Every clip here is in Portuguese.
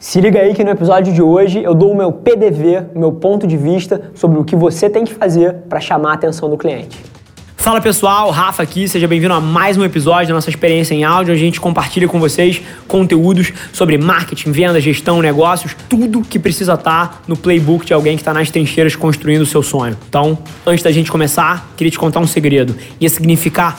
Se liga aí que no episódio de hoje eu dou o meu PDV, o meu ponto de vista sobre o que você tem que fazer para chamar a atenção do cliente. Fala pessoal, Rafa aqui, seja bem-vindo a mais um episódio da nossa experiência em áudio. A gente compartilha com vocês conteúdos sobre marketing, venda, gestão, negócios, tudo que precisa estar no playbook de alguém que está nas trincheiras construindo o seu sonho. Então, antes da gente começar, queria te contar um segredo. Ia significar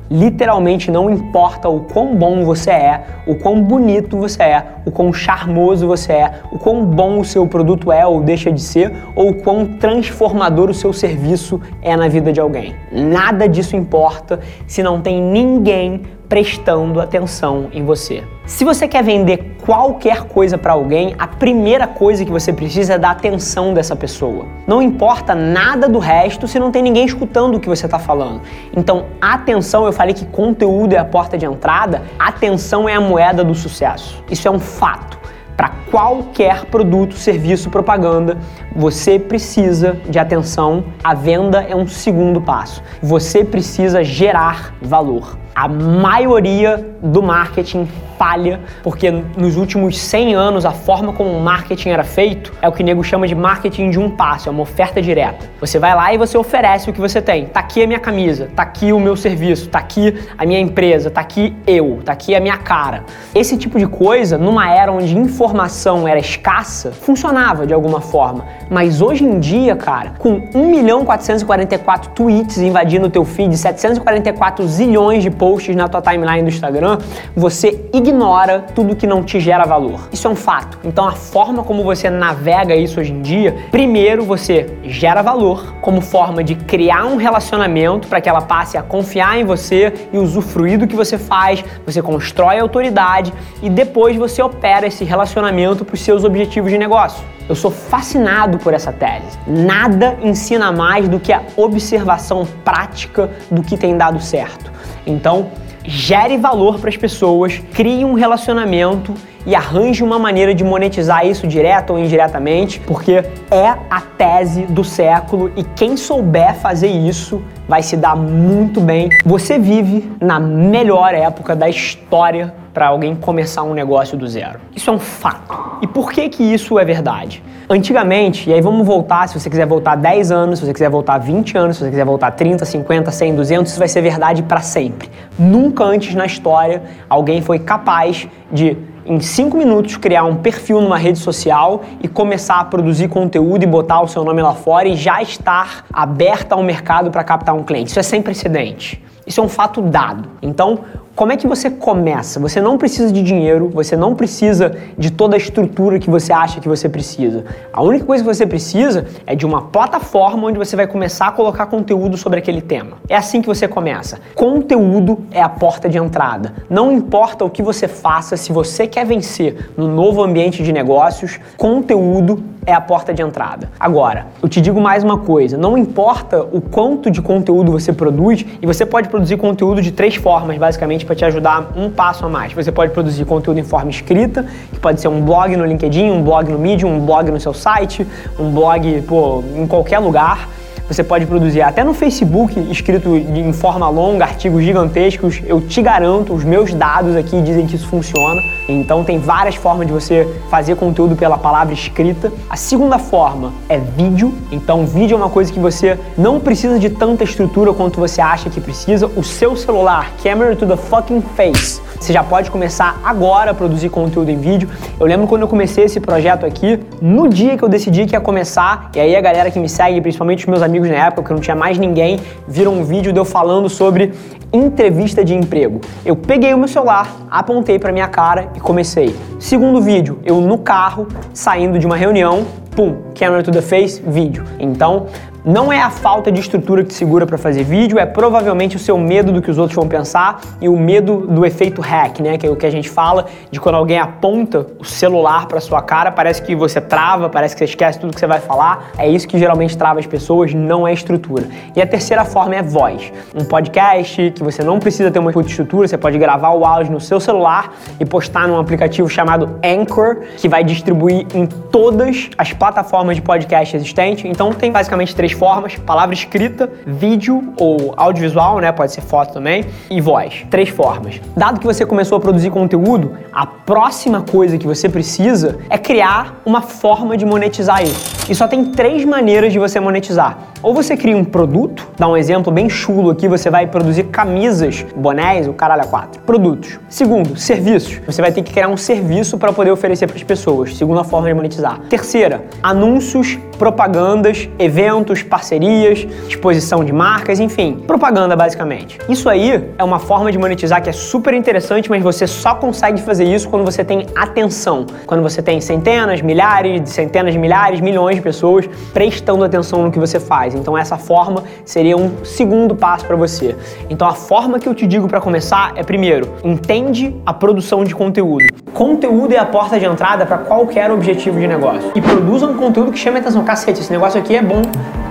literalmente não importa o quão bom você é, o quão bonito você é, o quão charmoso você é, o quão bom o seu produto é ou deixa de ser, ou o quão transformador o seu serviço é na vida de alguém. Nada disso importa se não tem ninguém prestando atenção em você. Se você quer vender qualquer coisa para alguém, a primeira coisa que você precisa é da atenção dessa pessoa. Não importa nada do resto se não tem ninguém escutando o que você está falando. Então, atenção, eu falei que conteúdo é a porta de entrada, atenção é a moeda do sucesso. Isso é um fato. Para qualquer produto, serviço, propaganda, você precisa de atenção. A venda é um segundo passo. Você precisa gerar valor. A maioria do marketing falha, porque nos últimos 100 anos a forma como o marketing era feito é o que o nego chama de marketing de um passo, é uma oferta direta. Você vai lá e você oferece o que você tem. Tá aqui a minha camisa, tá aqui o meu serviço, tá aqui a minha empresa, tá aqui eu, tá aqui a minha cara. Esse tipo de coisa, numa era onde informação era escassa, funcionava de alguma forma. Mas hoje em dia, cara, com 1 milhão 444 tweets invadindo o teu feed, 744 zilhões de posts na tua timeline do Instagram, você ignora ignora tudo que não te gera valor. Isso é um fato. Então a forma como você navega isso hoje em dia, primeiro você gera valor como forma de criar um relacionamento para que ela passe a confiar em você e usufruir do que você faz, você constrói autoridade e depois você opera esse relacionamento para os seus objetivos de negócio. Eu sou fascinado por essa tese. Nada ensina mais do que a observação prática do que tem dado certo. Então, gere valor para as pessoas, crie um relacionamento e arranje uma maneira de monetizar isso direto ou indiretamente, porque é a tese do século e quem souber fazer isso vai se dar muito bem. Você vive na melhor época da história para alguém começar um negócio do zero. Isso é um fato. E por que que isso é verdade? Antigamente, e aí vamos voltar, se você quiser voltar 10 anos, se você quiser voltar 20 anos, se você quiser voltar 30, 50, 100, 200, isso vai ser verdade para sempre. Nunca antes na história alguém foi capaz de em 5 minutos criar um perfil numa rede social e começar a produzir conteúdo e botar o seu nome lá fora e já estar aberta ao mercado para captar um cliente. Isso é sem precedente. Isso é um fato dado. Então, como é que você começa? Você não precisa de dinheiro, você não precisa de toda a estrutura que você acha que você precisa. A única coisa que você precisa é de uma plataforma onde você vai começar a colocar conteúdo sobre aquele tema. É assim que você começa. Conteúdo é a porta de entrada. Não importa o que você faça, se você quer vencer no novo ambiente de negócios, conteúdo é a porta de entrada. Agora, eu te digo mais uma coisa: não importa o quanto de conteúdo você produz, e você pode produzir conteúdo de três formas, basicamente, para te ajudar um passo a mais. Você pode produzir conteúdo em forma escrita, que pode ser um blog no LinkedIn, um blog no Medium, um blog no seu site, um blog pô, em qualquer lugar. Você pode produzir até no Facebook, escrito em forma longa, artigos gigantescos. Eu te garanto, os meus dados aqui dizem que isso funciona. Então tem várias formas de você fazer conteúdo pela palavra escrita. A segunda forma é vídeo. Então vídeo é uma coisa que você não precisa de tanta estrutura quanto você acha que precisa. O seu celular, camera to the fucking face você já pode começar agora a produzir conteúdo em vídeo. Eu lembro quando eu comecei esse projeto aqui, no dia que eu decidi que ia começar, e aí a galera que me segue, principalmente os meus amigos na época, que não tinha mais ninguém, viram um vídeo de eu falando sobre entrevista de emprego. Eu peguei o meu celular, apontei para minha cara e comecei. Segundo vídeo, eu no carro, saindo de uma reunião, pum, camera to the face, vídeo. Então, Não é a falta de estrutura que te segura para fazer vídeo, é provavelmente o seu medo do que os outros vão pensar e o medo do efeito hack, né? Que é o que a gente fala de quando alguém aponta o celular para sua cara, parece que você trava, parece que você esquece tudo que você vai falar. É isso que geralmente trava as pessoas, não é estrutura. E a terceira forma é voz. Um podcast que você não precisa ter uma estrutura, você pode gravar o áudio no seu celular e postar num aplicativo chamado Anchor, que vai distribuir em todas as plataformas de podcast existentes. Então tem basicamente três formas: palavra escrita, vídeo ou audiovisual, né? Pode ser foto também, e voz. Três formas. Dado que você começou a produzir conteúdo, a próxima coisa que você precisa é criar uma forma de monetizar isso. E só tem três maneiras de você monetizar. Ou você cria um produto, dá um exemplo bem chulo aqui, você vai produzir camisas, bonés, o caralho quatro. Produtos. Segundo, serviços. Você vai ter que criar um serviço para poder oferecer para as pessoas. Segunda forma de monetizar. Terceira, anúncios, propagandas, eventos, parcerias, exposição de marcas, enfim, propaganda basicamente. Isso aí é uma forma de monetizar que é super interessante, mas você só consegue fazer isso quando você tem atenção, quando você tem centenas, milhares, centenas de milhares, milhões de pessoas prestando atenção no que você faz. Então essa forma seria um segundo passo para você. Então a forma que eu te digo para começar é primeiro, entende a produção de conteúdo. Conteúdo é a porta de entrada para qualquer objetivo de negócio. E produza um conteúdo que chame atenção. Cacete, esse negócio aqui é bom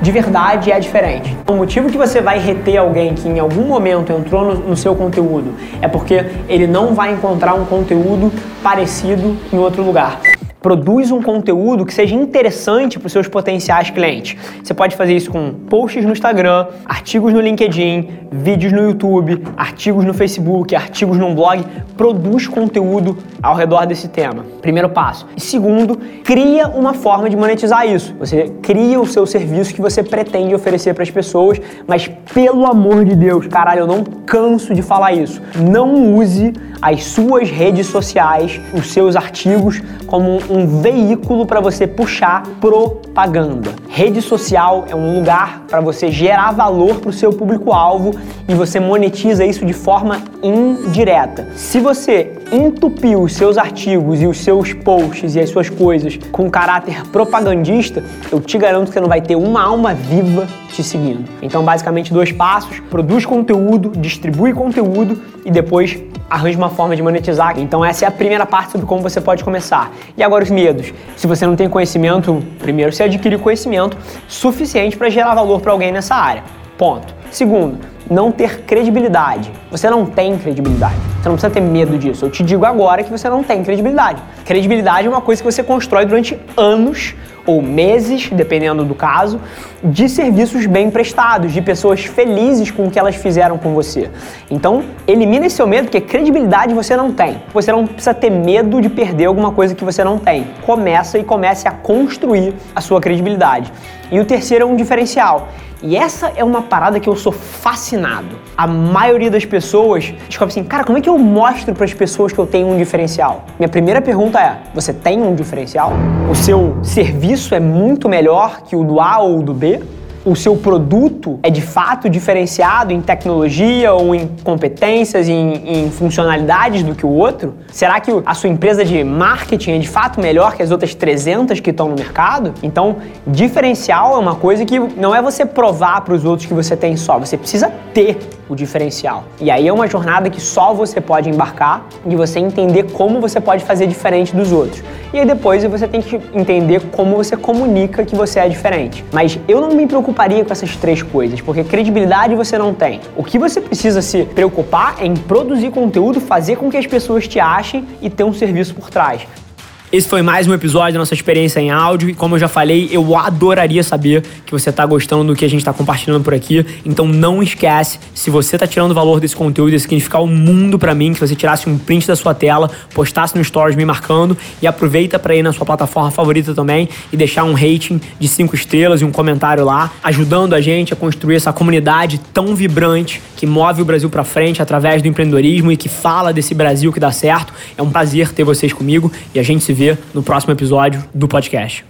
de verdade é diferente. O motivo que você vai reter alguém que em algum momento entrou no, no seu conteúdo é porque ele não vai encontrar um conteúdo parecido em outro lugar produz um conteúdo que seja interessante para os seus potenciais clientes. Você pode fazer isso com posts no Instagram, artigos no LinkedIn, vídeos no YouTube, artigos no Facebook, artigos no blog. Produz conteúdo ao redor desse tema. Primeiro passo. E segundo, cria uma forma de monetizar isso. Você cria o seu serviço que você pretende oferecer para as pessoas, mas pelo amor de Deus, caralho, eu não canso de falar isso. Não use as suas redes sociais, os seus artigos como um veículo para você puxar propaganda. Rede social é um lugar para você gerar valor para o seu público-alvo e você monetiza isso de forma indireta. Se você entupir os seus artigos e os seus posts e as suas coisas com caráter propagandista, eu te garanto que você não vai ter uma alma viva te seguindo. Então, basicamente, dois passos: produz conteúdo, distribui conteúdo e depois arranje uma forma de monetizar. Então essa é a primeira parte sobre como você pode começar. E agora os medos. Se você não tem conhecimento, primeiro você adquire conhecimento suficiente para gerar valor para alguém nessa área. Ponto. Segundo, não ter credibilidade. Você não tem credibilidade. Você não precisa ter medo disso. Eu te digo agora que você não tem credibilidade. Credibilidade é uma coisa que você constrói durante anos ou meses, dependendo do caso, de serviços bem prestados, de pessoas felizes com o que elas fizeram com você. Então, elimine esse seu medo, porque credibilidade você não tem. Você não precisa ter medo de perder alguma coisa que você não tem. Começa e comece a construir a sua credibilidade. E o terceiro é um diferencial. E essa é uma parada que eu sou fascinado. A maioria das pessoas descobre assim, cara, como é que eu mostro para as pessoas que eu tenho um diferencial? Minha primeira pergunta é: você tem um diferencial? O seu serviço é muito melhor que o do A ou do B? O seu produto é de fato diferenciado em tecnologia ou em competências, em, em, funcionalidades do que o outro? Será que a sua empresa de marketing é de fato melhor que as outras 300 que estão no mercado? Então, diferencial é uma coisa que não é você provar para os outros que você tem só, você precisa ter o diferencial. E aí é uma jornada que só você pode embarcar e você entender como você pode fazer diferente dos outros. E aí depois você tem que entender como você comunica que você é diferente. Mas eu não me preocuparia com essas três coisas, porque credibilidade você não tem. O que você precisa se preocupar é em produzir conteúdo, fazer com que as pessoas te achem e ter um serviço por trás. Esse foi mais um episódio da nossa experiência em áudio. E como eu já falei, eu adoraria saber que você está gostando do que a gente está compartilhando por aqui. Então não esquece, se você está tirando valor desse conteúdo, ia significar o um mundo para mim, que você tirasse um print da sua tela, postasse no Stories me marcando e aproveita para ir na sua plataforma favorita também e deixar um rating de cinco estrelas e um comentário lá, ajudando a gente a construir essa comunidade tão vibrante que move o Brasil para frente através do empreendedorismo e que fala desse Brasil que dá certo. É um prazer ter vocês comigo e a gente se vê no próximo episódio do podcast.